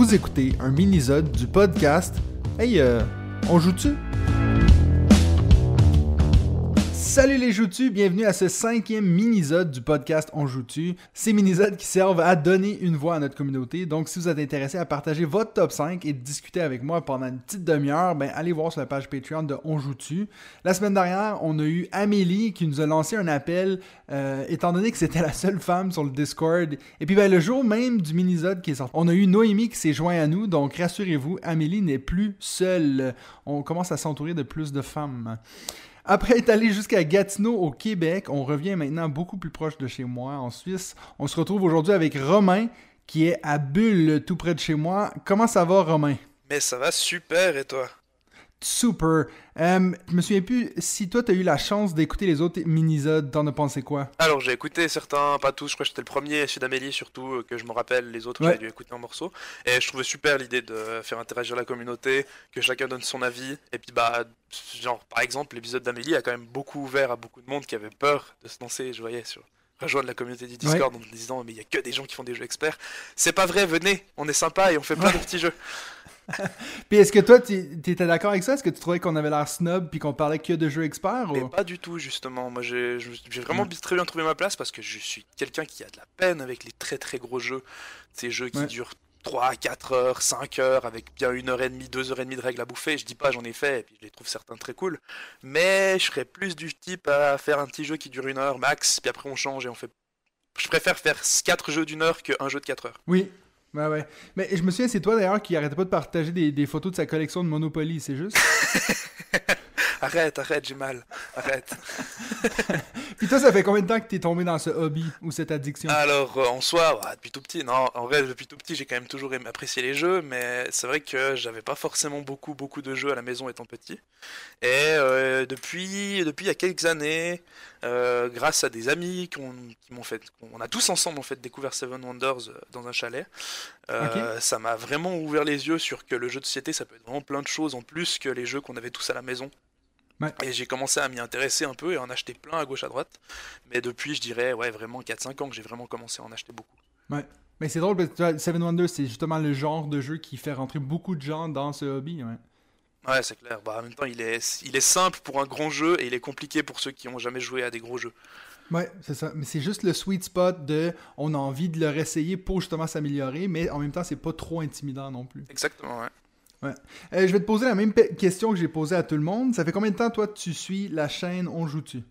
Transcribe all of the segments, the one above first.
Vous écoutez un mini-zode du podcast Hey, euh, on joue-tu? Salut les joutus, bienvenue à ce cinquième mini-zode du podcast On joue-tu. Ces mini-zodes qui servent à donner une voix à notre communauté. Donc si vous êtes intéressé à partager votre top 5 et discuter avec moi pendant une petite demi-heure, ben allez voir sur la page Patreon de On joue-tu. La semaine dernière, on a eu Amélie qui nous a lancé un appel euh, étant donné que c'était la seule femme sur le Discord. Et puis ben, le jour même du mini-zode qui est sorti, on a eu Noémie qui s'est joint à nous. Donc rassurez-vous, Amélie n'est plus seule. On commence à s'entourer de plus de femmes. Après être allé jusqu'à Gatineau au Québec, on revient maintenant beaucoup plus proche de chez moi, en Suisse. On se retrouve aujourd'hui avec Romain, qui est à Bulle, tout près de chez moi. Comment ça va, Romain? Mais ça va super, et toi? Super. Euh, je me souviens plus si toi t'as eu la chance d'écouter les autres minisodes, t'en as pensé quoi? Alors j'ai écouté certains, pas tous, je crois que j'étais le premier, celui d'Amélie surtout, euh, que je me rappelle, les autres j'ai dû écouter en morceaux. Et je trouvais super l'idée de faire interagir la communauté, que chacun donne son avis. Et puis bah, genre par exemple, l'épisode d'Amélie a quand même beaucoup ouvert à beaucoup de monde qui avait peur de se lancer, je voyais sur rejoindre la communauté du Discord en disant mais il y a que des gens qui font des jeux experts. C'est pas vrai, venez, on est sympa et on fait plein de petits jeux. puis est-ce que toi, tu étais d'accord avec ça? Est-ce que tu trouvais qu'on avait l'air snob puis qu'on parlait que de jeux experts ou... Pas du tout, justement. Moi, j'ai vraiment très bien trouvé ma place parce que je suis quelqu'un qui a de la peine avec les très très gros jeux. Ces jeux qui durent 3, 4 heures, 5 heures, avec bien une heure et demie, deux heures et demie de règles à bouffer. Je dis pas, j'en ai fait, et puis je les trouve certains très cool. Mais je serais plus du type à faire un petit jeu qui dure une heure max, puis après on change et on fait. Je préfère faire 4 jeux d'une heure qu'un jeu de 4 heures. Oui, Ouais, ouais. Mais je me souviens, c'est toi d'ailleurs qui arrêtait pas de partager des, des photos de sa collection de Monopoly, c'est juste? Arrête, arrête, j'ai mal. Arrête. Puis toi, ça fait combien de temps que t'es tombé dans ce hobby ou cette addiction? Alors, euh, en soi, depuis tout petit, non, en vrai, depuis tout petit, j'ai quand même toujours apprécié les jeux, mais c'est vrai que j'avais pas forcément beaucoup, beaucoup de jeux à la maison étant petit. Et euh, depuis, depuis il y a quelques années, euh, grâce à des amis qui, m'ont fait, on a tous ensemble en fait découvert Seven Wonders dans un chalet. Ça m'a vraiment ouvert les yeux sur que le jeu de société, ça peut être vraiment plein de choses en plus que les jeux qu'on avait tous à la maison. Et j'ai commencé à m'y intéresser un peu et en acheter plein à gauche à droite. Mais depuis, je dirais, ouais, vraiment 4-5 ans que j'ai vraiment commencé à en acheter beaucoup. Ouais. Mais c'est drôle parce que Seven Wonders, c'est justement le genre de jeu qui fait rentrer beaucoup de gens dans ce hobby. Ouais, ouais c'est clair. Bah, en même temps, il est, il est simple pour un grand jeu et il est compliqué pour ceux qui n'ont jamais joué à des gros jeux. Ouais, c'est ça. Mais c'est juste le sweet spot de on a envie de le réessayer pour justement s'améliorer, mais en même temps, c'est pas trop intimidant non plus. Exactement, ouais. Ouais. Euh, je vais te poser la même question que j'ai posée à tout le monde. Ça fait combien de temps, toi, tu suis la chaîne On Joue-tu?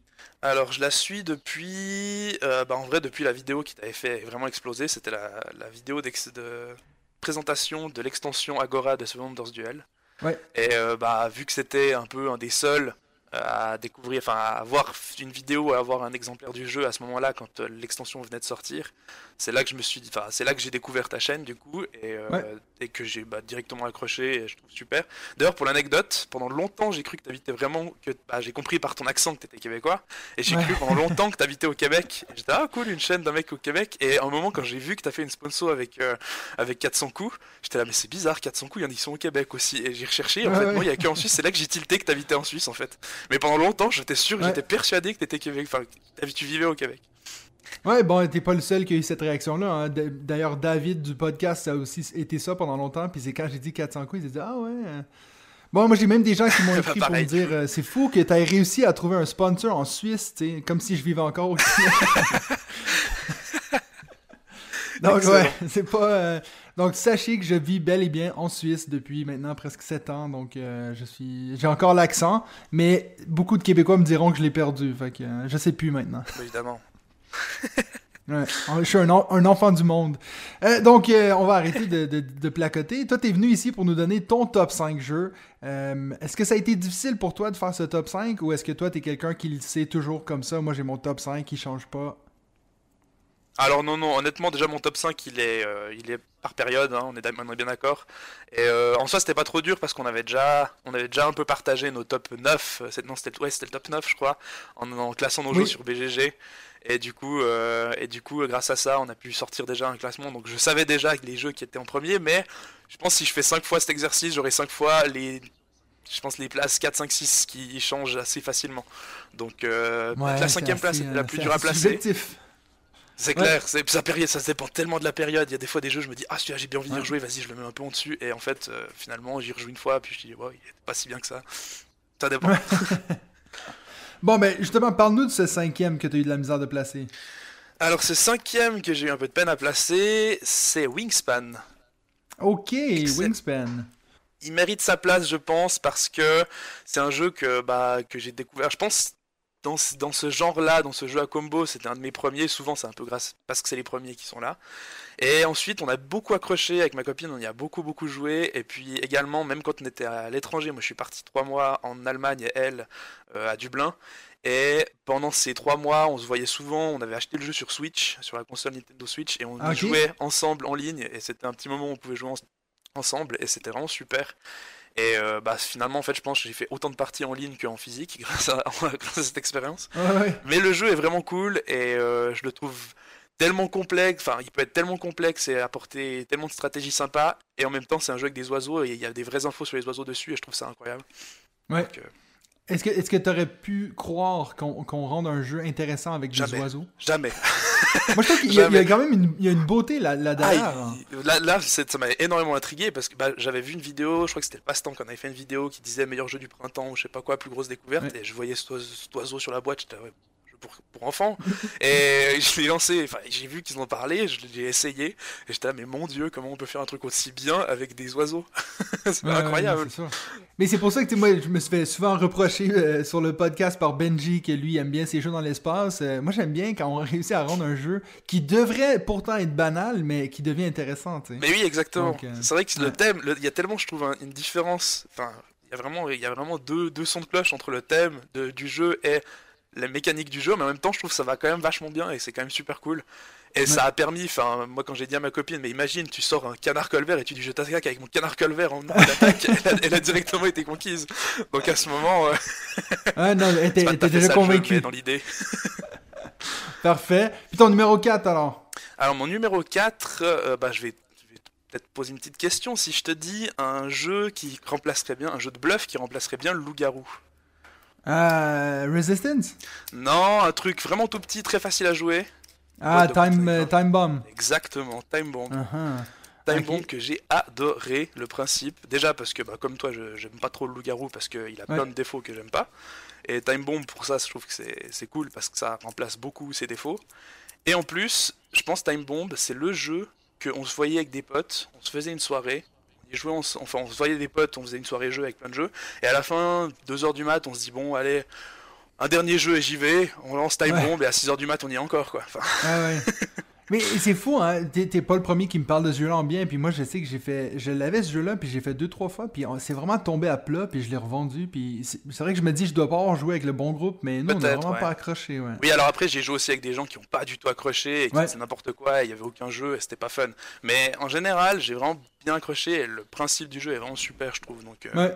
Alors je la suis depuis, euh, bah, en vrai depuis la vidéo qui t'avait fait vraiment exploser, c'était la, vidéo de présentation de l'extension Agora de Seven Wonders Duel. Ouais. Et euh, bah vu que c'était un peu un des seuls à découvrir, enfin à avoir une vidéo, à avoir un exemplaire du jeu à ce moment-là quand l'extension venait de sortir, c'est là que je me suis dit, enfin, c'est là que j'ai découvert ta chaîne du coup et, euh, et que j'ai bah, directement accroché et je trouve super. D'ailleurs, pour l'anecdote, pendant longtemps j'ai cru que t'habitais vraiment, que bah, j'ai compris par ton accent que t'étais québécois et j'ai cru pendant longtemps que t'habitais au Québec. J'étais ah cool, une chaîne d'un mec au Québec et à un moment quand j'ai vu que t'as fait une sponsor avec euh, avec 400 coups, j'étais là mais c'est bizarre, 400 coups, ils sont au Québec aussi et j'ai recherché. En fait, moi il y a qu'en Suisse, c'est là que j'ai tilté que t'habitais en Suisse en fait. Mais pendant longtemps, j'étais sûr, j'étais persuadé que t'étais Québec, enfin, tu vivais au Québec. Ouais, bon, t'es pas le seul qui a eu cette réaction-là. Hein. D'ailleurs, David du podcast, ça a aussi été ça pendant longtemps. Puis c'est quand j'ai dit 400 coups, il s'est dit Ah ouais. Hein. Bon, moi j'ai même des gens qui m'ont écrit pour me dire euh, C'est fou que t'aies réussi à trouver un sponsor en Suisse, tu comme si je vivais encore au Donc, ouais, c'est pas. Euh, donc, sachez que je vis bel et bien en Suisse depuis maintenant presque 7 ans. Donc, euh, je suis. J'ai encore l'accent, mais beaucoup de Québécois me diront que je l'ai perdu. Fait que je sais plus maintenant. Évidemment. Ouais, je suis un, enfant du monde. Euh, donc, euh, on va arrêter de, de, placoter. Toi, tu es venu ici pour nous donner ton top 5 jeux. Euh, est-ce que ça a été difficile pour toi de faire ce top 5 ou est-ce que toi, tu es quelqu'un qui le sait toujours comme ça? Moi, j'ai mon top 5 qui change pas. Alors non, non, honnêtement, déjà mon top 5, il est, il est par période, hein, on, est, on, est, bien d'accord. Et en soi, c'était pas trop dur parce qu'on avait déjà on avait déjà un peu partagé nos top 9, non, c'était ouais, le top 9, je crois, en, en classant nos jeux sur BGG. Et du coup, euh, et du coup, grâce à ça, on a pu sortir déjà un classement. Donc je savais déjà les jeux qui étaient en premier, mais je pense que si je fais 5 fois cet exercice, j'aurai 5 fois les je pense les places 4, 5, 6 qui changent assez facilement. Donc euh, la cinquième place est la plus dure à placer. C'est clair, ça, période, ça dépend tellement de la période. Il y a des fois des jeux, je me dis, ah celui-là j'ai bien envie de ouais. rejouer, vas-y, je le mets un peu en dessus. Et en fait, euh, finalement, j'y rejoue une fois, puis je dis, ouais, il est pas si bien que ça. Ça dépend. bon, ben justement, parle-nous de ce cinquième que tu as eu de la misère de placer. Alors, ce cinquième que j'ai eu un peu de peine à placer, c'est Wingspan. Ok, Wingspan. Il mérite sa place, je pense, parce que c'est un jeu que, bah, que j'ai découvert. Je pense dans, dans ce genre-là, dans ce jeu à combo, c'était un de mes premiers. Souvent, c'est un peu grâce parce que c'est les premiers qui sont là. Et ensuite, on a beaucoup accroché avec ma copine, on y a beaucoup, beaucoup joué. Et puis également, même quand on était à l'étranger, moi je suis parti trois mois en Allemagne et elle euh, à Dublin. Et pendant ces trois mois, on se voyait souvent. On avait acheté le jeu sur Switch, sur la console Nintendo Switch, et on ah, jouait ensemble en ligne. Et c'était un petit moment où on pouvait jouer ensemble, et c'était vraiment super. Et euh, bah, finalement, en fait, je pense que j'ai fait autant de parties en ligne qu'en physique grâce à, cette expérience. Mais le jeu est vraiment cool et euh, je le trouve tellement complexe. Enfin, il peut être tellement complexe et apporter tellement de stratégies sympas. Et en même temps, c'est un jeu avec des oiseaux et il y a des vraies infos sur les oiseaux dessus et je trouve ça incroyable. Ouais. Euh, est-ce que est-ce que tu aurais pu croire qu'on rende un jeu intéressant avec des oiseaux? Jamais. Moi, je trouve qu'il y, a quand même une, il y a une beauté là, là derrière. Ah, là, là ça m'a énormément intrigué parce que bah, j'avais vu une vidéo, je crois que c'était le passe-temps qu'on avait fait une vidéo qui disait meilleur jeu du printemps ou je sais pas quoi, plus grosse découverte, et je voyais cet oiseau, sur la boîte, j'étais pour, pour enfants. et je l'ai lancé, enfin, j'ai vu qu'ils en parlaient, je l'ai essayé, et j'étais là, mais mon dieu, comment on peut faire un truc aussi bien avec des oiseaux? C'est incroyable. mais c'est pour ça que moi, je me suis fait souvent reprocher euh, sur le podcast par Benji que lui aime bien ces jeux dans l'espace. Euh, moi, j'aime bien quand on réussit à rendre un jeu qui devrait pourtant être banal, mais qui devient intéressant. Mais oui, exactement. Euh, c'est vrai que le thème, il y a tellement, je trouve, une différence. Enfin, il y a vraiment, il y a vraiment deux, deux sons de cloche entre le thème du jeu et la mécanique du jeu, mais en même temps, je trouve que ça va quand même vachement bien et c'est quand même super cool. Et ça a permis, enfin, moi quand j'ai dit à ma copine, mais imagine, tu sors un canard colvert et tu dis je t'attaque avec mon canard colvert en attaque, elle, a directement été conquise. Donc à ce moment. Euh... Ah non, elle était, déjà convaincu. dans l'idée. Parfait. Ton numéro 4 alors Alors mon numéro 4, euh, bah, je vais, vais peut-être poser une petite question. Si je te dis un jeu qui remplacerait bien, un jeu de bluff qui remplacerait bien le loup-garou. Euh, Resistance? Non, un truc vraiment tout petit, très facile à jouer. Ah, Time, euh, time Bomb. Exactement, Time Bomb. Uh-huh. Time Bomb que j'ai adoré le principe. Déjà parce que, bah, comme toi, je j'aime pas trop le loup-garou parce qu'il a plein de défauts que j'aime pas. Et Time Bomb, pour ça, je trouve que c'est cool parce que ça remplace beaucoup ses défauts. Et en plus, je pense Time Bomb, c'est le jeu qu'on se voyait avec des potes, on se faisait une soirée, jouait, on, enfin, on se voyait des potes, on faisait une soirée jeu avec plein de jeux. Et à la fin, 2h du mat, on se dit, bon, allez, un dernier jeu et j'y vais. On lance Time Bomb et à 6h du mat, on y est encore, quoi. Enfin... Ah ouais. Mais c'est fou, hein. T'es pas le premier qui me parle de ce jeu-là en bien. Puis moi, je sais que j'ai fait. Je l'avais ce jeu-là, puis j'ai fait deux, trois fois. Puis c'est vraiment tombé à plat, puis je l'ai revendu. Puis c'est vrai que je me dis, je dois pas avoir joué avec le bon groupe, mais non, on vraiment pas accroché. Ouais. Oui, alors après, j'ai joué aussi avec des gens qui ont pas du tout accroché et qui c'est n'importe quoi. Il y avait aucun jeu et c'était pas fun. Mais en général, j'ai vraiment bien accroché et le principe du jeu est vraiment super, je trouve. Donc. Euh,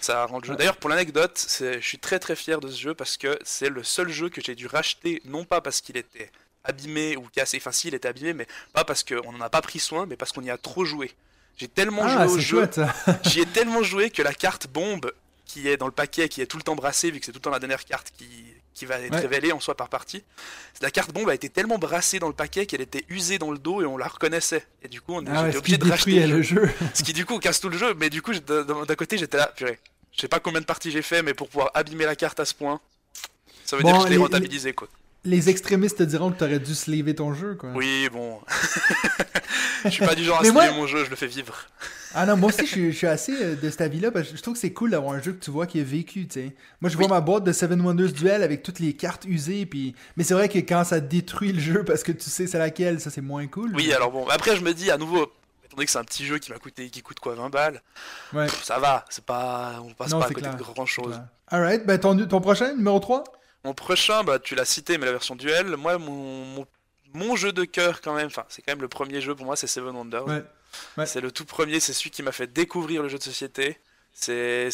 ça rend le jeu. D'ailleurs, pour l'anecdote, je suis très très fier de ce jeu parce que c'est le seul jeu que j'ai dû racheter, non pas parce qu'il était abîmé ou cassé. Enfin, si, il était abîmé, mais pas parce qu'on n'en a pas pris soin, mais parce qu'on y a trop joué. J'ai tellement ah, joué au jeu. J'y ai tellement joué que la carte bombe qui est dans le paquet, qui est tout le temps brassée, vu que c'est tout le temps la dernière carte qui, qui va être révélée en soi par partie, la carte bombe a été tellement brassée dans le paquet qu'elle était usée dans le dos et on la reconnaissait. Et du coup, on ah était obligé de racheter le jeu. ce qui, du coup, casse tout le jeu. Mais du coup, d'un côté, j'étais là, purée. Je sais pas combien de parties j'ai fait, mais pour pouvoir abîmer la carte à ce point, ça veut dire que je l'ai rentabilisé, quoi. Les extrémistes te diront que t'aurais dû sliver ton jeu, quoi. Oui, bon. je suis pas du genre à sliver mon jeu, je le fais vivre. ah non, moi aussi, je suis, assez euh, de cet avis-là, parce que je trouve que c'est cool d'avoir un jeu que tu vois qui est vécu, tu sais. Moi, je vois ma boîte de Seven Wonders Duel avec toutes les cartes usées, puis... Mais c'est vrai que quand ça détruit le jeu parce que tu sais c'est laquelle, ça c'est moins cool. Oui, alors bon, après je me dis, à nouveau, étant donné que c'est un petit jeu qui m'a coûté, qui coûte quoi, 20 balles, ouais. ça va, c'est pas... On passe pas à côté de grand-chose. Alright, ben ton, ton prochain, numéro 3 mon prochain, bah, tu l'as cité, mais la version duel. Moi, mon, mon, jeu de cœur, quand même, enfin, c'est quand même le premier jeu pour moi, c'est Seven Wonders. Ouais. C'est le tout premier, c'est celui qui m'a fait découvrir le jeu de société. C'était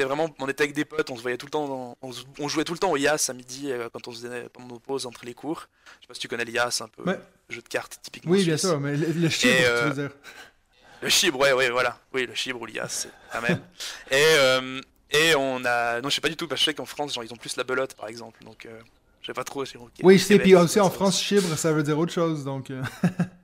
vraiment. On était avec des potes, on se voyait tout le temps. on, jouait tout le temps au Yas à midi euh, quand on faisait pendant nos pauses entre les cours. Je sais pas si tu connais le Yas un peu. Jeu de cartes typiquement. Oui, bien sûr, mais le, chibre, tu veux euh, dire. Le chibre, ouais, ouais, voilà. Oui, le chibre ou l'IAS, c'est la même. Et, euh, et on a. Non, je sais pas du tout, parce que je sais qu'en France, genre, ils ont plus la belote, par exemple. Donc, euh, j'ai pas trop. oui, je sais, puis aussi en France, chibre, ça veut dire autre chose, donc. Euh.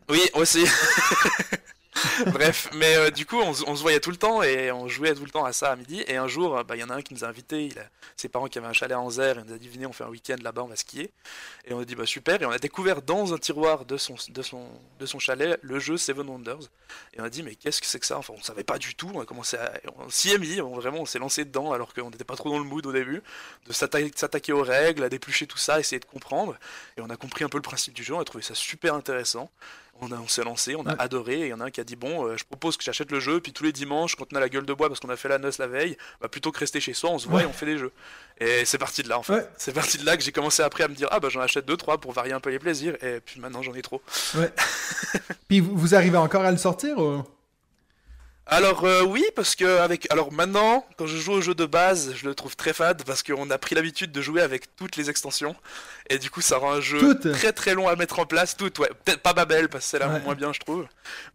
oui, aussi. Bref, mais euh, du coup, on, se voyait tout le temps et on jouait tout le temps à ça à midi. Et un jour, bah, il y en a un qui nous a invités. Ses parents qui avaient un chalet à Anzer. Il nous a dit Venez, on fait un week-end là-bas, on va skier. Et on a dit Bah super. Et on a découvert dans un tiroir de son, chalet le jeu Seven Wonders. Et on a dit Mais qu'est-ce que c'est que ça? Enfin, on savait pas du tout. On a commencé à. On s'y est mis, vraiment, on s'est lancé dedans alors qu'on n'était pas trop dans le mood au début. De s'attaquer aux règles, à déplucher tout ça, essayer de comprendre. Et on a compris un peu le principe du jeu. On a trouvé ça super intéressant on, s'est lancé, on a adoré, et il y en a un qui a dit bon, euh, je propose que j'achète le jeu, puis tous les dimanches, quand on a la gueule de bois parce qu'on a fait la noce la veille, bah, plutôt que rester chez soi, on se voit et on fait des jeux. Et c'est parti de là en fait. C'est parti de là que j'ai commencé après à me dire ah bah j'en achète deux trois pour varier un peu les plaisirs, et puis maintenant j'en ai trop. Ouais. puis vous, arrivez encore à le sortir alors euh, oui, parce que avec alors maintenant, quand je joue au jeu de base, je le trouve très fade parce qu'on a pris l'habitude de jouer avec toutes les extensions et du coup ça rend un jeu très très long à mettre en place. Toutes, ouais, peut-être pas Babel parce que c'est là moins bien je trouve,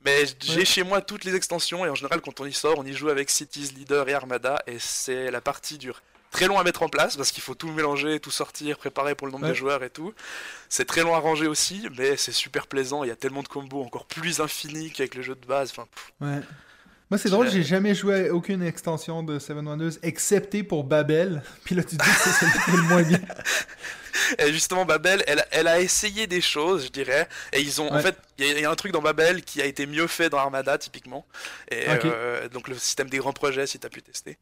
mais j'ai chez moi toutes les extensions et en général quand on y sort, on y joue avec Cities, Leader et Armada et c'est la partie dure très long à mettre en place parce qu'il faut tout mélanger, tout sortir, préparer pour le nombre de joueurs et tout. C'est très long à ranger aussi, mais c'est super plaisant. Il y a tellement de combos encore plus infinis qu'avec le jeu de base. Enfin, ouais. Moi, c'est drôle, j'ai jamais joué à aucune extension de Seven Wonders, excepté pour Babel. Puis là, tu dis que c'est celle qui est le moins bien. Et justement, Babel, elle, elle, a essayé des choses, je dirais. Et ils ont, en fait, il y, a un truc dans Babel qui a été mieux fait dans Armada, typiquement. Et euh, donc, le système des grands projets, si tu as pu tester,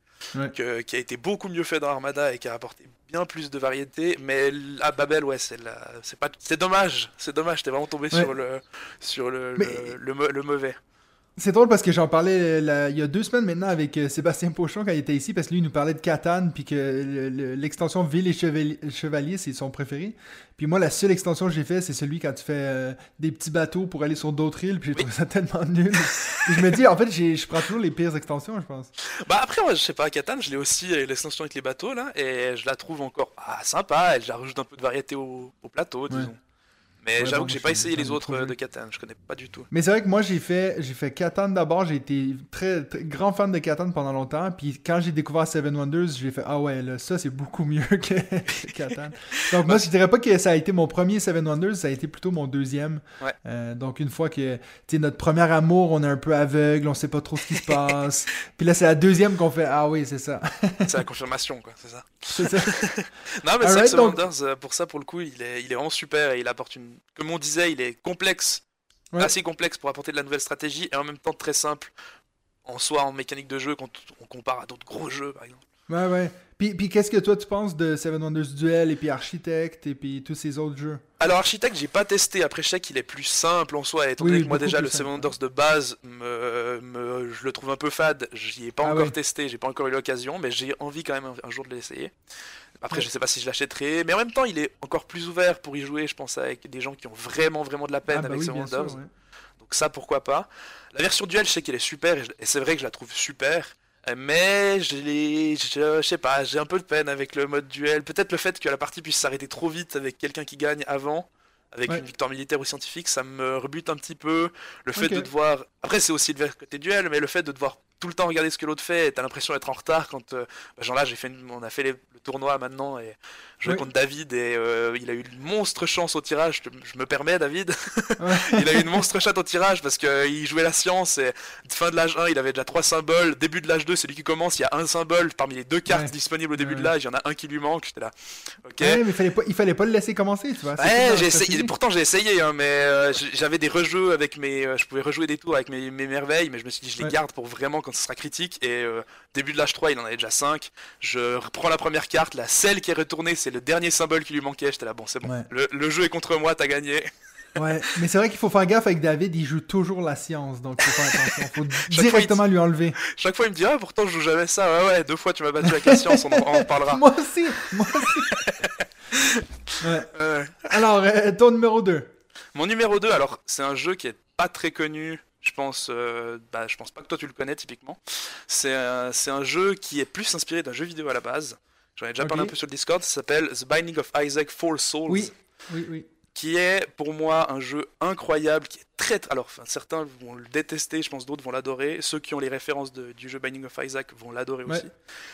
qui a été beaucoup mieux fait dans Armada et qui a apporté bien plus de variété. Mais à Babel, ouais, c'est pas, c'est dommage. C'est dommage. T'es vraiment tombé sur le, sur le, le mauvais. C'est drôle parce que j'en parlais il y a deux semaines maintenant avec euh, Sébastien Pochon quand il était ici parce que lui il nous parlait de Catane puis que l'extension Ville et Chevalier, c'est son préféré. Puis moi la seule extension que j'ai fait c'est celui quand tu fais euh, des petits bateaux pour aller sur d'autres îles puis j'ai trouvé ça tellement nul. je me dis en fait je prends toujours les pires extensions je pense. Bah après moi je sais pas Catane je l'ai aussi euh, l'extension avec les bateaux là et je la trouve encore ah, sympa elle rajoute un peu de variété au, plateau disons. Mais j'avoue que j'ai pas essayé les autres de Catan, je connais pas du tout. Mais c'est vrai que moi j'ai fait j'ai fait Catan d'abord, j'ai été très, grand fan de Catan pendant longtemps, puis quand j'ai découvert Seven Wonders, j'ai fait ah ouais, là, ça c'est beaucoup mieux que Catan. donc moi je dirais pas que ça a été mon premier Seven Wonders, ça a été plutôt mon deuxième. Euh, donc une fois que tu notre premier amour, on est un peu aveugle, on sait pas trop ce qui se passe. puis là c'est la deuxième qu'on fait ah oui, c'est ça. c'est la confirmation quoi, c'est ça. Non mais Seven Wonders euh, pour ça pour le coup, il est il est vraiment super et il apporte une comme on disait, il est complexe, assez complexe pour apporter de la nouvelle stratégie et en même temps très simple en soi en mécanique de jeu quand on compare à d'autres gros jeux par exemple. Ouais, ouais. Puis, puis qu'est-ce que toi tu penses de Seven Wonders Duel et puis Architect et puis tous ces autres jeux? Alors Architect, j'ai pas testé. Après, je sais qu'il est plus simple en soi. Étant donné que moi déjà le Seven Wonders de base, me, je le trouve un peu fade. J'y ai pas ah encore testé, j'ai pas encore eu l'occasion, mais j'ai envie quand même un, jour de l'essayer. Après, je sais pas si je l'achèterai, mais en même temps, il est encore plus ouvert pour y jouer. Je pense avec des gens qui ont vraiment vraiment de la peine ah bah avec Seven Wonders. Donc ça, pourquoi pas. La version Duel, je sais qu'elle est super et c'est vrai que je la trouve super. Mais je, je, sais pas, j'ai un peu de peine avec le mode duel. Peut-être le fait que la partie puisse s'arrêter trop vite avec quelqu'un qui gagne avant, avec une victoire militaire ou scientifique, ça me rebute un petit peu. Le fait de devoir. Après, c'est aussi le côté duel, mais le fait de devoir tout le temps regarder ce que l'autre fait, t'as l'impression d'être en retard quand. Euh, bah, genre là, j'ai fait on a fait le tournoi maintenant et je contre David et euh, il a eu une monstre chance au tirage. Je, me permets, David. il a eu une monstre chance au tirage parce qu'il euh, jouait la science et fin de l'âge 1, il avait déjà trois symboles. Début de l'âge 2, celui qui commence, il y a un symbole parmi les deux cartes disponibles au début de l'âge. Il y en a un qui lui manque. J'étais là. Ok. mais il fallait, pas, il fallait pas le laisser commencer, tu vois. j'ai essayé, pourtant j'ai essayé, hein, mais euh, j'avais des rejeux avec mes. je pouvais rejouer des tours avec mes, merveilles, mais je me suis dit, je les garde pour vraiment quand ce sera critique. Et début de l'âge 3, il en avait déjà 5. Je reprends la première carte, la celle qui est retournée, c'est le dernier symbole lui manquait. J'étais là, bon, c'est bon. Le, jeu est contre moi, t'as gagné. Ouais, mais c'est vrai qu'il faut faire gaffe avec David, il joue toujours la science, donc faut faire attention. Faut directement lui enlever. Chaque fois, il me dit, ah, pourtant, je joue jamais ça. Ouais, ouais, deux fois, tu m'as battu avec la science, on en, parlera. moi aussi, moi aussi. ouais. Alors, euh, ton numéro 2. Mon numéro 2, alors, c'est un jeu qui est pas très connu. Je pense, euh, bah, je pense pas que toi tu le connais typiquement. C'est c'est un jeu qui est plus inspiré d'un jeu vidéo à la base. J'en ai déjà parlé un peu sur le Discord, ça s'appelle The Binding of Isaac Four Souls. Oui, oui, oui. Qui est pour moi un jeu incroyable, qui est très, alors enfin, certains vont le détester, je pense d'autres vont l'adorer. Ceux qui ont les références du jeu Binding of Isaac vont l'adorer aussi.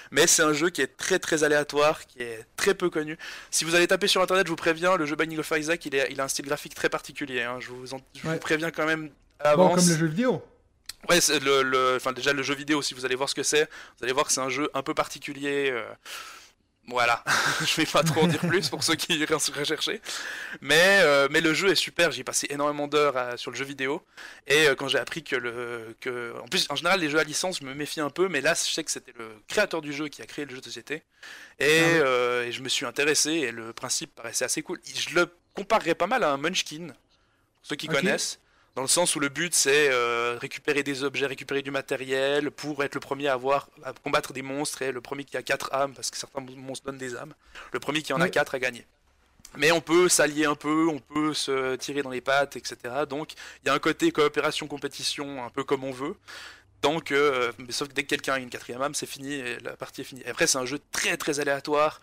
Mais c'est un jeu qui est très très aléatoire, qui est très peu connu. Si vous allez taper sur internet, je vous préviens, le jeu Binding of Isaac, il, est, il a un style graphique très particulier. Hein. Je, vous, je vous préviens quand même. Bon, comme le jeu vidéo. Ouais, le, le, enfin déjà le jeu vidéo, si vous allez voir ce que c'est, vous allez voir que c'est un jeu un peu particulier. Euh, voilà, je vais pas trop en dire plus pour ceux qui iraient rechercher. Mais, euh, mais le jeu est super, j'ai passé énormément d'heures euh, sur le jeu vidéo. Et euh, quand j'ai appris que le. Que... En plus, en général, les jeux à licence, je me méfie un peu, mais là, je sais que c'était le créateur du jeu qui a créé le jeu de société. Et, ah et je me suis intéressé, et le principe paraissait assez cool. Je le comparerais pas mal à un Munchkin, pour ceux qui connaissent dans le sens où le but c'est euh, récupérer des objets, récupérer du matériel pour être le premier à avoir à combattre des monstres et le premier qui a 4 âmes parce que certains monstres donnent des âmes, le premier qui en a 4 a gagné. Mais on peut s'allier un peu, on peut se tirer dans les pattes, etc. Donc il y a un côté coopération, compétition un peu comme on veut. Donc, euh, sauf que dès que quelqu'un a une quatrième âme, c'est fini, et la partie est finie. après, c'est un jeu très très aléatoire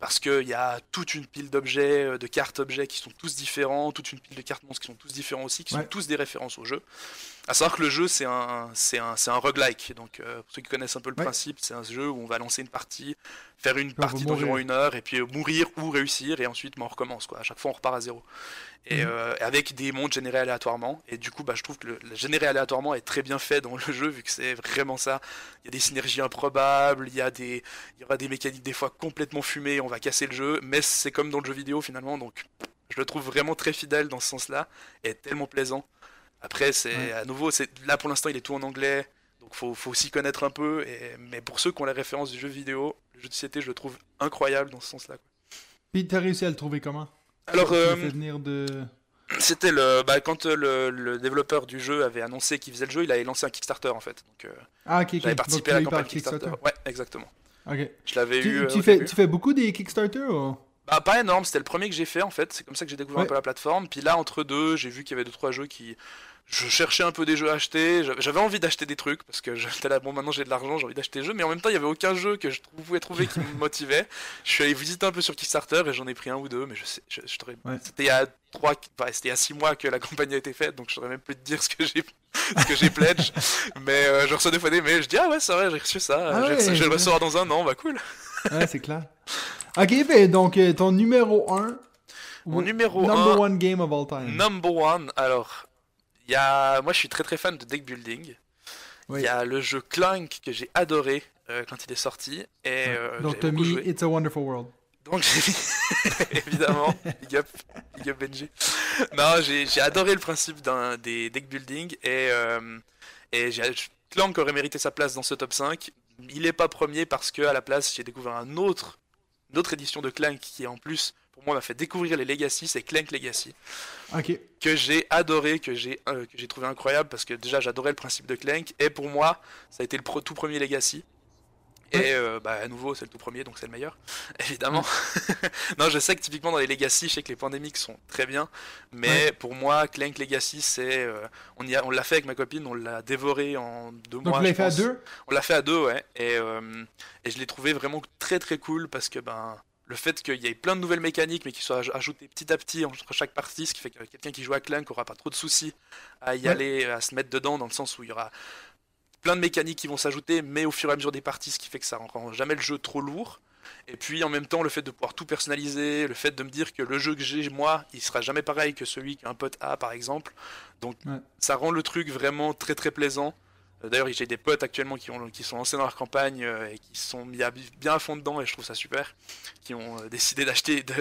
parce qu'il y a toute une pile d'objets, euh, de cartes objets qui sont tous différents, toute une pile de cartes monstres qui sont tous différents aussi, qui sont tous des références au jeu. À savoir que le jeu c'est un c'est un c'est un roguelike. Donc euh, pour ceux qui connaissent un peu le principe, c'est un jeu où on va lancer une partie, faire une partie d'environ une heure et puis mourir ou réussir et ensuite on recommence quoi. À chaque fois on repart à zéro. Et mhm. euh, avec des mondes générés aléatoirement. Et du coup, bah, je trouve que le, générer aléatoirement est très bien fait dans le jeu, vu que c'est vraiment ça. Il y a des synergies improbables, il y, a des, il y aura des mécaniques des fois complètement fumées, on va casser le jeu, mais c'est comme dans le jeu vidéo finalement, donc je le trouve vraiment très fidèle dans ce sens-là, et tellement plaisant. Après, c'est à nouveau, c'est là pour l'instant, il est tout en anglais, donc faut, faut aussi connaître un peu. Et, mais pour ceux qui ont la référence du jeu vidéo, le jeu de société, je le trouve incroyable dans ce sens-là. Puis t'as réussi à le trouver comment? Alors, euh, c'était le bah, quand euh, le, développeur du jeu avait annoncé qu'il faisait le jeu, il avait lancé un Kickstarter en fait. Donc, euh, ah ok. J'avais participé à la campagne Kickstarter. Ouais, exactement. Ok. Je l'avais eu. Tu fais, tu fais beaucoup des Kickstarter ou... Bah, pas énorme, c'était le premier que j'ai fait en fait. C'est comme ça que j'ai découvert un peu la plateforme. Puis là, entre deux, j'ai vu qu'il y avait deux trois jeux qui je cherchais un peu des jeux à acheter, j'avais envie d'acheter des trucs parce que j'étais là, bon maintenant j'ai de l'argent, j'ai envie d'acheter des jeux, mais en même temps il y avait aucun jeu que je pouvais trouver qui me motivait. Je suis allé visiter un peu sur Kickstarter et j'en ai pris un ou deux, mais je sais, je, c'était il y a trois, c'était il y a six mois que la campagne a été faite, donc je saurais même plus te dire ce que j'ai, ce que j'ai pledge, mais euh, je reçois des fois des mails, je dis ah ouais c'est vrai j'ai reçu ça, ah je vais le recevoir dans un an, bah cool. ouais c'est clair. Ok, ben, donc euh, ton numéro 1 mon numéro Number one game of all time. Number one, alors, y a... Moi, je suis très très fan de deck building. Il y a le jeu Clank que j'ai adoré euh, quand il est sorti. Et, euh, Donc, t'as mis It's a Wonderful World. Donc, j'ai évidemment, big up, big up Benji. Non, j'ai adoré le principe des deck building et, euh, et Clank aurait mérité sa place dans ce top 5. Il est pas premier parce que à la place, j'ai découvert un autre, une autre édition de Clank qui est en plus pour moi m'a fait découvrir les Legacy, c'est Clank Legacy. Que j'ai adoré, que j'ai euh, trouvé incroyable parce que déjà j'adorais le principe de Clank et pour moi ça a été le tout premier Legacy. Et euh, bah, à nouveau, c'est le tout premier, donc c'est le meilleur, évidemment. non, je sais que typiquement dans les Legacy, je sais que les pandémiques sont très bien, mais pour moi, Clank Legacy, c'est. Euh, on, y on l'a fait avec ma copine, on l'a dévoré en deux mois. Donc, on l'a fait à deux? On l'a fait à deux, ouais. Et, et je l'ai trouvé vraiment très très cool parce que, ben le fait qu'il y ait plein de nouvelles mécaniques, mais qui soient ajoutées petit à petit entre chaque partie, ce qui fait que quelqu'un qui joue à Clank n'aura pas trop de soucis à y aller, à se mettre dedans, dans le sens où il y aura plein de mécaniques qui vont s'ajouter, mais au fur et à mesure des parties, ce qui fait que ça rend jamais le jeu trop lourd. Et puis en même temps, le fait de pouvoir tout personnaliser, le fait de me dire que le jeu que j'ai moi, il sera jamais pareil que celui qu'un pote a par exemple. Donc ça rend le truc vraiment très très plaisant. Euh, d'ailleurs, j'ai des potes actuellement qui, ont, qui sont lancés dans leur campagne euh, et qui sont mis bien à fond dedans et je trouve ça super. Qui ont euh, décidé d'acheter, de,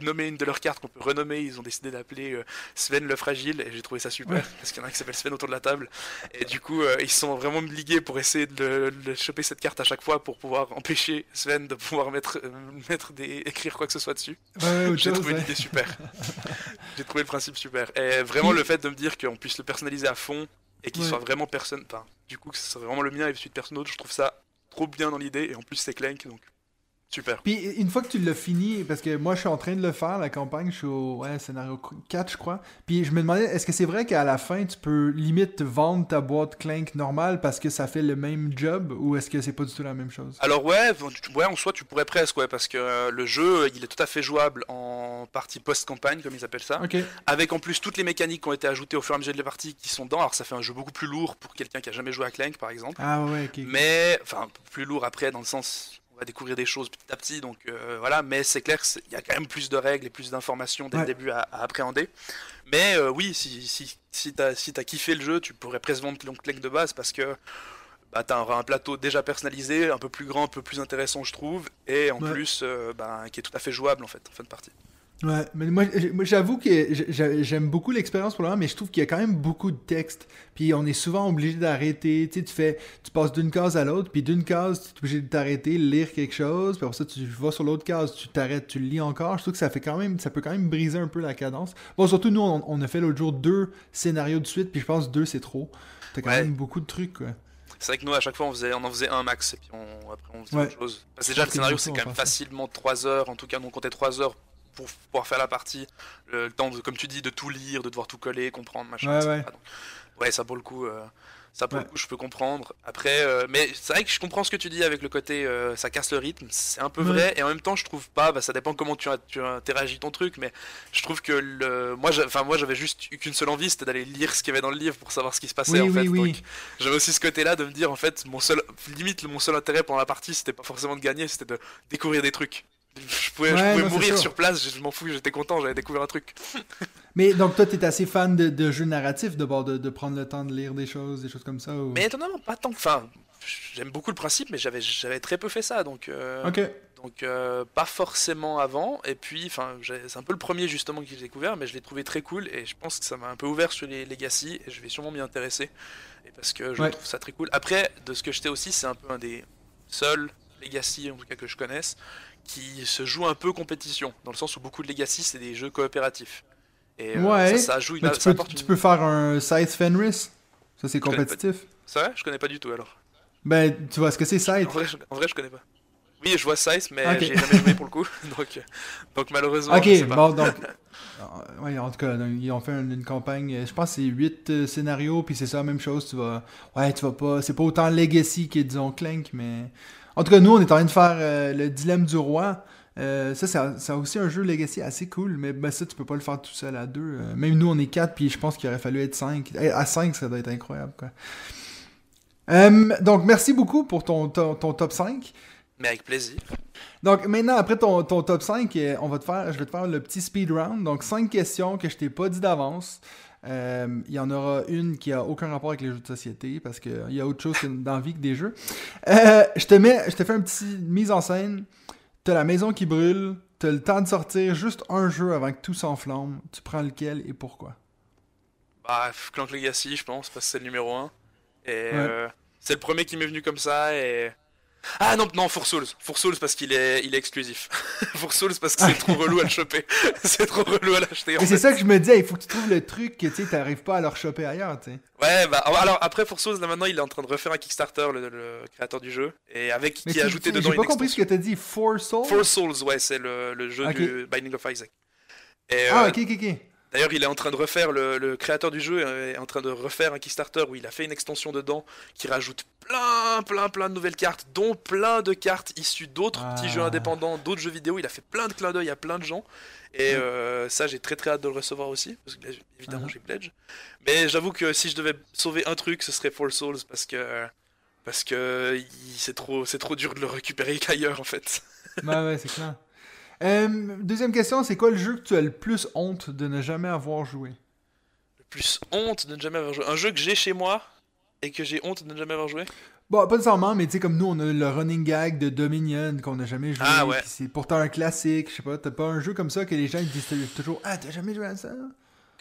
nommer une de leurs cartes qu'on peut renommer. Ils ont décidé d'appeler Sven le Fragile et j'ai trouvé ça super parce qu'il y en a un qui s'appelle Sven autour de la table. Et du coup, ils sont vraiment ligués pour essayer de, choper cette carte à chaque fois pour pouvoir empêcher Sven de pouvoir mettre, mettre des, écrire quoi que ce soit dessus. j'ai trouvé l'idée super. j'ai trouvé le principe super. Et vraiment, le fait de me dire qu'on puisse le personnaliser à fond et qu'il soit vraiment personne. Enfin, du coup, que ce soit vraiment le mien et celui de personne d'autre, je trouve ça trop bien dans l'idée et en plus c'est Clank donc Super. Puis une fois que tu l'as fini, parce que moi je suis en train de le faire, la campagne, je suis au ouais, scénario 4, je crois. Puis je me demandais, est-ce que c'est vrai qu'à la fin, tu peux limite vendre ta boîte Clank normale parce que ça fait le même job ou est-ce que c'est pas du tout la même chose? Alors ouais, ouais en soi tu pourrais presque, ouais, parce que euh, le jeu il est tout à fait jouable en partie post-campagne, comme ils appellent ça. Avec en plus toutes les mécaniques qui ont été ajoutées au fur et à mesure de la partie qui sont dedans. Alors ça fait un jeu beaucoup plus lourd pour quelqu'un qui a jamais joué à Clank par exemple. Ah ouais, ok. Mais, enfin, plus lourd après dans le sens on va découvrir des choses petit à petit, donc euh, voilà, mais c'est clair qu'il y a quand même plus de règles et plus d'informations dès le début à, à appréhender. Mais euh, oui, si, si, si t'as si kiffé le jeu, tu pourrais presque vendre ton Clank de base parce que bah, t'as un, un plateau déjà personnalisé, un peu plus grand, un peu plus intéressant, je trouve, et en Ouais. plus, euh, bah, qui est tout à fait jouable en fait, en fin de partie. Ouais, mais moi, j'avoue que j'aime beaucoup l'expérience pour le moment, mais je trouve qu'il y a quand même beaucoup de texte. Puis on est souvent obligé d'arrêter. Tu sais, tu fais, tu passes d'une case à l'autre, puis d'une case, tu es obligé de t'arrêter, lire quelque chose, puis après ça, tu vas sur l'autre case, tu t'arrêtes, tu le lis encore. Je trouve que ça fait quand même, ça peut quand même briser un peu la cadence. Bon, surtout nous, on, on a fait l'autre jour deux scénarios de suite, puis je pense deux c'est trop. T'as quand Ouais. même beaucoup de trucs, quoi. C'est vrai que nous, à chaque fois, on, faisait, on en faisait un max, et puis on, après, on faisait Ouais. autre chose. Parce que déjà, le scénario, c'est quand même facilement 3 heures, en tout cas, nous, on comptait 3 heures pour pouvoir faire la partie. Le, temps, de, comme tu dis, de tout lire, de devoir tout coller, comprendre, machin, Ouais, ouais. Donc, ouais, ça, pour le coup, euh, ça, pour Ouais. le coup, je peux comprendre. Après, euh, mais c'est vrai que je comprends ce que tu dis avec le côté, euh, ça casse le rythme, c'est un peu Ouais. vrai, et en même temps, je trouve pas, bah, ça dépend comment tu, as- tu interagis ton truc, mais je trouve que le, moi, enfin, moi, j'avais juste eu qu'une seule envie, c'était d'aller lire ce qu'il y avait dans le livre pour savoir ce qui se passait, Oui, en oui, fait. oui. J'avais aussi ce côté-là de me dire en fait mon seul limite mon seul intérêt pendant la partie c'était pas forcément de gagner c'était de découvrir des trucs. Je pouvais, je Ouais, pouvais non, c'est mourir sur place, je, m'en fous, j'étais content, j'avais découvert un truc. Mais donc toi, t'es assez fan de, de jeux narratifs, de, de, de prendre le temps de lire des choses, des choses comme ça ou... Mais étonnamment pas tant que enfin j'aime beaucoup le principe mais j'avais j'avais très peu fait ça donc euh, Ok. donc euh, pas forcément avant et puis enfin c'est un peu le premier justement que j'ai découvert mais je l'ai trouvé très cool et je pense que ça m'a un peu ouvert sur les Legacy et je vais sûrement m'y intéresser et parce que je Ouais. trouve ça très cool. Après de ce que je sais aussi c'est un peu un des seuls Legacy en tout cas que je connaisse qui se joue un peu compétition dans le sens où beaucoup de Legacy c'est des jeux coopératifs. Et euh, Ouais, ça, ça joue une, Mais tu ça peux, tu peux faire un Scythe Fenris. Ça, c'est connais pas. compétitif. C'est vrai Je connais pas du tout alors. Ben, tu vois ce que c'est En Scythe? vrai, je, en vrai, je connais pas. Oui, je vois Size, mais j'ai jamais joué pour le coup. donc, euh, donc malheureusement, Ok, je sais pas. bon, donc. euh, ouais, en tout cas, ils ont fait une, une campagne, euh, je pense que c'est 8 scénarios, puis c'est ça, la même chose. Tu vas. Ouais, tu vas pas. C'est pas autant Legacy que, disons, Clank, mais. En tout cas, nous, on est en train de faire euh, le dilemme du roi. Euh, ça, c'est aussi un jeu Legacy assez cool, mais ben, ça, tu peux pas le faire tout seul à deux. Euh, même nous, on est 4, puis je pense qu'il aurait fallu être 5. À 5, ça doit être incroyable, quoi. Euh, donc, merci beaucoup pour ton, ton, ton top 5. Mais avec plaisir. Donc maintenant, après ton, ton top 5, euh, on va te faire, je vais te faire le petit speed round. Donc 5 questions que je t'ai pas dit d'avance. Euh, Il y en aura une qui a aucun rapport avec les jeux de société parce qu'il y a autre chose dans la vie que des jeux. Euh, je te mets, je te fais une petite mise en scène. T'as la maison qui brûle. T'as le temps de sortir juste un jeu avant que tout s'enflamme. Tu prends lequel et pourquoi? Bah, Clank Legacy, je pense, parce que c'est le numéro 1. Et euh, c'est le premier qui m'est venu comme ça. Et. Ah non, non, For Souls. For Souls parce qu'il est, il est exclusif. For Souls parce que c'est trop relou à le choper. c'est trop relou à l'acheter. Mais c'est ça que je me disais. Il faut que tu trouves le truc que tu sais, t'arrives pas à leur choper ailleurs. tu sais. Ouais, bah alors après For Souls, là maintenant, il est en train de refaire un Kickstarter, le, le créateur du jeu. Et avec Mais qui a ajouté dedans J'ai une pas compris ce que t'as dit. Four Souls? For Souls, ouais, c'est le, le jeu Ok. du Binding of Isaac. Et, Ah euh, ok ok ok. D'ailleurs, il est en train de refaire, le, le créateur du jeu est en train de refaire un Kickstarter où il a fait une extension dedans qui rajoute plein, plein, plein de nouvelles cartes, dont plein de cartes issues d'autres Ah. petits jeux indépendants, d'autres jeux vidéo. Il a fait plein de clins d'œil à plein de gens. Et Ouais. euh, ça, j'ai très très hâte de le recevoir aussi, parce que évidemment, Uh-huh. j'ai Pledge. Mais j'avoue que si je devais sauver un truc, ce serait Four Souls, parce que. Parce que c'est trop, c'est trop dur de le récupérer qu'ailleurs en fait. Ouais, ouais, c'est clair. Euh, deuxième question, c'est quoi le jeu que tu as le plus honte de ne jamais avoir joué? Le plus honte de ne jamais avoir joué. Un jeu que j'ai chez moi et que j'ai honte de ne jamais avoir joué? Bon, pas nécessairement, mais tu sais, comme nous, on a le running gag de Dominion qu'on n'a jamais joué. Ah, ouais. C'est pourtant un classique, je sais pas, t'as pas un jeu comme ça que les gens ils disent toujours Ah, t'as jamais joué à ça?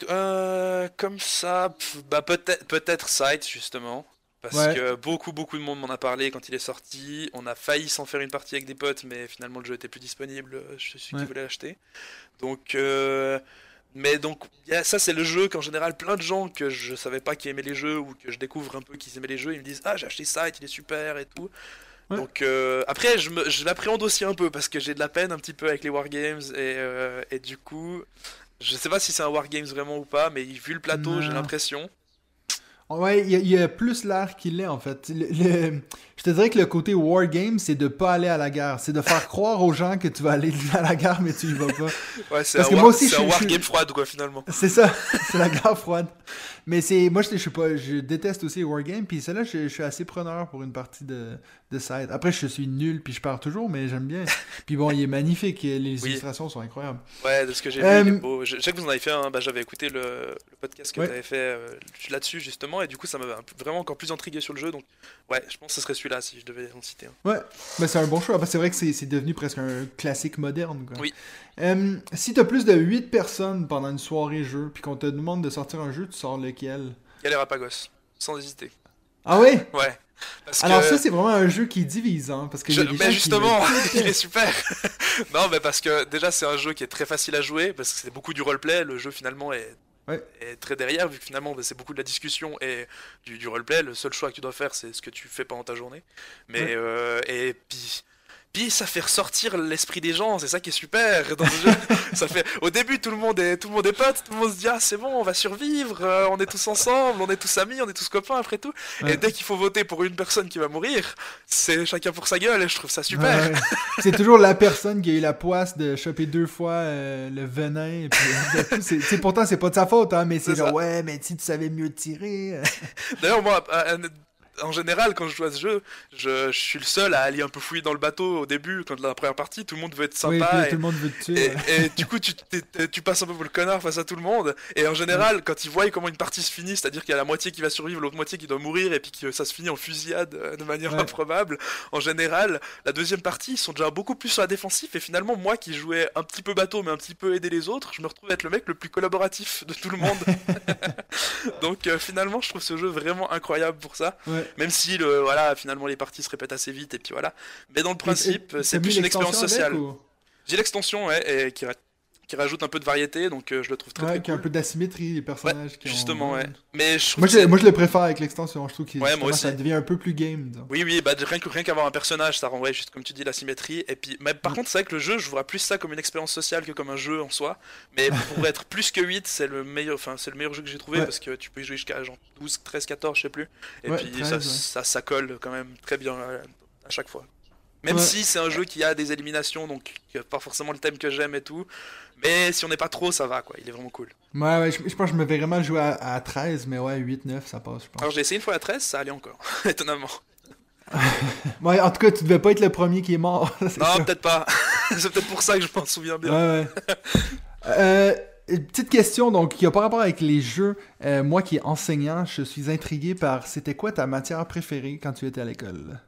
Euh, comme ça, pff, bah peut-être peut-être Sight justement. Parce Ouais. que beaucoup beaucoup de monde m'en a parlé quand il est sorti. On a failli s'en faire une partie avec des potes, mais finalement le jeu était plus disponible chez celui Ouais. qui voulait l'acheter. Donc, euh, mais donc ça c'est le jeu qu'en général plein de gens que je savais pas qui aimaient les jeux ou que je découvre un peu qui aimaient les jeux, ils me disent ah j'ai acheté Sight, il est super et tout. Donc euh, après, je, me, je l'appréhende aussi un peu parce que j'ai de la peine un petit peu avec les wargames et, euh, et du coup, je sais pas si c'est un wargames vraiment ou pas, mais vu le plateau, j'ai l'impression. Ouais, il y, a- il y a plus l'air qu'il est en fait. Je te dirais que le côté wargame, c'est de pas aller à la guerre. C'est de faire croire aux gens que tu vas aller à la guerre, mais tu y vas pas. Ouais, c'est Parce un, que war- moi aussi, c'est je- un je- wargame froide quoi finalement. C'est ça, c'est la guerre froide. Mais c'est moi je, je sais pas, je déteste aussi les wargames puis celle-là je, je suis assez preneur pour une partie de de side. Après je suis nul puis je perds toujours mais j'aime bien. Puis bon, il est magnifique, les Oui. illustrations sont incroyables. Ouais, de ce que j'ai Euh, vu, il est beau. Je, sais que vous en avez fait un, bah, j'avais écouté le, le podcast que Ouais. vous avez fait euh, là-dessus justement, et du coup ça m'avait vraiment encore plus intrigué sur le jeu, donc ouais, je pense que ce serait celui-là si je devais en citer un. Ouais, mais c'est un bon choix. C'est vrai que c'est devenu presque un classique moderne. Quoi. Oui. Euh, si t'as plus de 8 personnes pendant une soirée jeu, puis qu'on te demande de sortir un jeu, tu sors lequel? Galérapagos, sans hésiter. Ah ouais Ouais. Parce Alors que... ça, c'est vraiment un jeu qui divise, hein, parce que Je- mais qui justement, il est super. non, mais parce que déjà c'est un jeu qui est très facile à jouer parce que c'est beaucoup du roleplay. Le jeu finalement est, Ouais. est très derrière vu que finalement bah, c'est beaucoup de la discussion et du, du roleplay. Le seul choix que tu dois faire c'est ce que tu fais pendant ta journée. Mais Ouais. euh, et puis. Puis ça fait ressortir l'esprit des gens, c'est ça qui est super dans ce jeu. ça fait au début tout le monde est tout le monde est pote, tout le monde se dit ah c'est bon on va survivre, euh, on est tous ensemble, on est tous amis, on est tous copains après tout. Ouais. Et dès qu'il faut voter pour une personne qui va mourir, c'est chacun pour sa gueule et je trouve ça super. Ouais, ouais. C'est toujours la personne qui a eu la poisse de choper deux fois euh, le venin. et puis, c'est- pourtant, c'est pas de sa faute, hein, mais c'est genre, ça. ouais, mais si tu savais mieux tirer. euh. D'ailleurs, moi, en général, quand je joue à ce jeu, je, je suis le seul à aller un peu fouiller dans le bateau au début, quand la première partie, tout le monde veut être Oui, sympa. puis et- tout le monde veut te tuer. Et, ouais. et du coup, tu, passes un peu pour le connard face à tout le monde. Et en général, quand ils voient comment une partie se finit, c'est-à-dire qu'il y a la moitié qui va survivre, l'autre moitié qui doit mourir, et puis que ça se finit en fusillade euh, de manière Ouais. improbable, en général, la deuxième partie, ils sont déjà beaucoup plus sur la défensive. Et finalement, moi qui jouais un petit peu bateau, mais un petit peu aider les autres, je me retrouve être le mec le plus collaboratif de tout le monde. Donc euh, finalement, je trouve ce jeu vraiment incroyable pour ça. Ouais. Même si, le, voilà, finalement, les parties se répètent assez vite, et puis voilà. Mais dans le principe, c'est plus une expérience sociale. ou- J'ai l'extension, ouais, et qui, ra- qui rajoute un peu de variété, donc euh, je le trouve très Ouais, très qui a un peu d'asymétrie, les personnages. qui ont- Justement, ouais. Mais je Moi je, moi, je le préfère avec l'extension. Je trouve que Ouais, ça devient un peu plus game. Oui, oui, bah rien qu'avoir un personnage, ça renvoie juste comme tu dis la symétrie. Et puis, mais par Mm. contre, c'est vrai que le jeu, je vois plus ça comme une expérience sociale que comme un jeu en soi. Mais pour être plus que 8, c'est le meilleur, enfin c'est le meilleur jeu que j'ai trouvé parce que tu peux y jouer jusqu'à genre 12, 13, 14, je sais plus. Et puis 13, ça, ça, ça colle quand même très bien à, chaque fois. Même si c'est un jeu qui a des éliminations, donc pas forcément le thème que j'aime et tout. Mais si on n'est pas trop, ça va quoi. Il est vraiment cool. Ouais, ouais, je, je pense que je me vais vraiment jouer à, à 13, mais ouais, 8, 9, ça passe, je pense. Alors j'ai essayé une fois à 13, ça allait encore, étonnamment. Ouais, en tout cas, tu devais pas être le premier qui est mort. Non, peut-être pas. c'est peut-être pour ça que je m'en souviens bien. Ouais, ouais. Euh, une petite question, donc, qui a pas rapport avec les jeux. Euh, moi qui est enseignant, je suis intrigué par c'était quoi ta matière préférée quand tu étais à l'école?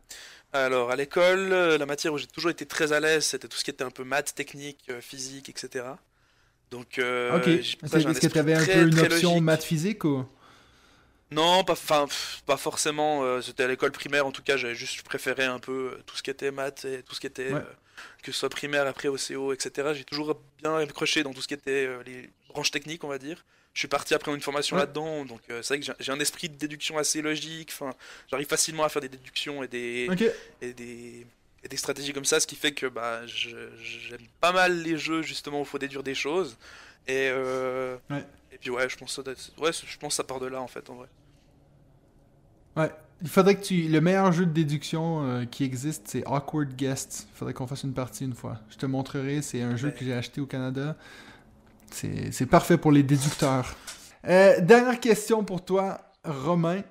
Alors, à l'école, euh, la matière où j'ai toujours été très à l'aise, c'était tout ce qui était un peu maths, technique, euh, physique, etc. Donc, euh, Ok. j'ai- Est-ce que tu avais un très, peu une option maths physique ou? Non, pas, pff, pas forcément. euh, c'était à l'école primaire, en tout cas, j'avais juste préféré un peu tout ce qui était maths et tout ce qui était, Ouais. euh, que ce soit primaire, après OCO, etc. J'ai toujours bien accroché dans tout ce qui était les branches techniques, on va dire. Je suis parti après une formation Ouais. là-dedans, donc euh, c'est vrai que j'ai- un esprit de déduction assez logique. Enfin, j'arrive facilement à faire des déductions et des, et des, et des stratégies comme ça, ce qui fait que bah, j'aime pas mal les jeux justement où il faut déduire des choses. Et, euh, Ouais. et puis ouais, je pense, ça ouais, je pense ça part de là en fait en vrai. Ouais. Il faudrait que tu. Le meilleur jeu de déduction euh, qui existe, c'est Awkward Guest. Il faudrait qu'on fasse une partie une fois. Je te montrerai. C'est un jeu que j'ai acheté au Canada. C'est parfait pour les déducteurs. Euh, dernière question pour toi, Romain.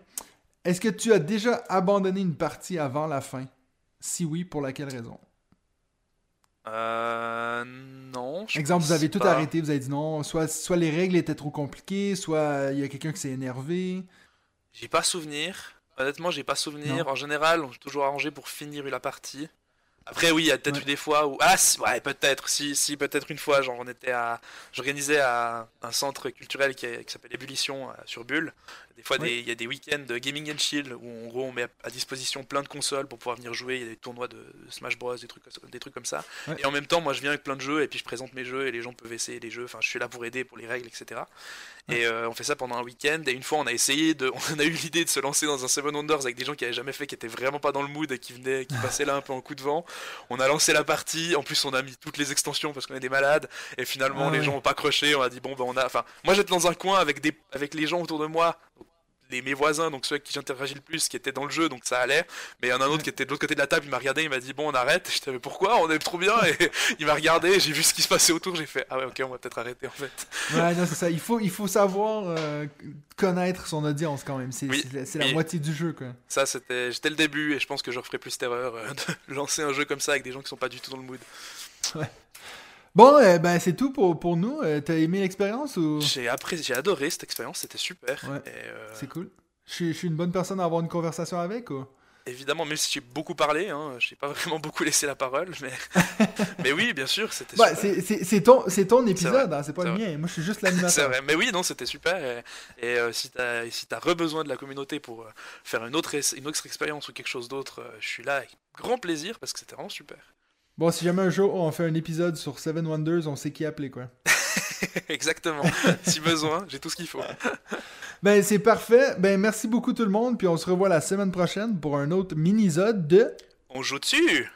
Est-ce que tu as déjà abandonné une partie avant la fin? Si oui, pour laquelle raison? Euh, non. je Exemple, vous avez tout pas. arrêté, vous avez dit non, soit, soit les règles étaient trop compliquées, soit il y a quelqu'un qui s'est énervé. J'ai pas souvenir. Honnêtement, j'ai pas souvenir. Non. En général, on est toujours arrangé pour finir la partie. Après, oui, il y a peut-être eu des fois où. Ah, si, ouais, peut-être, si, si, peut-être une fois, genre, on était à. J'organisais à un centre culturel qui, qui s'appelle Ébullition euh, sur Bulle. Des fois, il y a des week-ends de Gaming and Chill où, en gros, on met à- à disposition plein de consoles pour pouvoir venir jouer. Il y a des tournois de Smash Bros, des trucs, des trucs comme ça. Ouais. Et en même temps, moi, je viens avec plein de jeux et puis je présente mes jeux et les gens peuvent essayer les jeux. Enfin, je suis là pour aider pour les règles, etc. Et euh, on fait ça pendant un week-end. Et une fois, on a essayé de. On a eu l'idée de se lancer dans un Seven Wonders avec des gens qui avaient jamais fait, qui étaient vraiment pas dans le mood et qui venaient, qui passaient là un peu en coup de vent. On a lancé la partie. En plus, on a mis toutes les extensions parce qu'on est des malades. Et finalement, Ah les gens ont pas croché. On a dit bon, ben on a. Enfin, moi, j'étais dans un coin avec des, avec les gens autour de moi. Les, mes voisins, donc ceux avec qui j'interagis le plus, qui étaient dans le jeu, donc ça allait. Mais il y en a un autre Ouais. qui était de l'autre côté de la table, il m'a regardé, il m'a dit bon, on arrête. Je disais mais pourquoi? On est trop bien. Et il m'a regardé, j'ai vu ce qui se passait autour, j'ai fait ah ouais, ok, on va peut-être arrêter en fait. Ouais, non, c'est ça. Il faut, il faut savoir euh, connaître son audience quand même. C'est Oui, c'est la- moitié du jeu, quoi. Ça, c'était j'étais le début et je pense que je referai plus cette erreur euh, de lancer un jeu comme ça avec des gens qui sont pas du tout dans le mood. Bon, euh, c'est tout pour, pour nous. Euh, T'as aimé l'expérience ou? J'ai j'ai adoré cette expérience, c'était super. Ouais. Euh, c'est cool? Je suis, je une bonne personne à avoir une conversation avec ou? évidemment, même si j'ai beaucoup parlé, hein, j'ai pas vraiment beaucoup laissé la parole, mais mais oui, bien sûr, c'était Bah, super. c'est- c'est c'est ton, c'est ton épisode, hein, c'est pas c'est le vrai. mien. Moi, je suis juste C'est l'animateur. vrai, mais oui, non, c'était super. Et, et, euh, si t'as si t'as re-besoin de la communauté pour euh, faire une autre, une autre expérience ou quelque chose d'autre, je suis là avec grand plaisir parce que c'était vraiment super. Bon, si jamais un jour on fait un épisode sur Seven Wonders, on sait qui appeler, quoi. Exactement. si besoin, j'ai tout ce qu'il faut. Ben, c'est parfait. Ben, merci beaucoup tout le monde. Puis on se revoit la semaine prochaine pour un autre mini-zode de... On joue dessus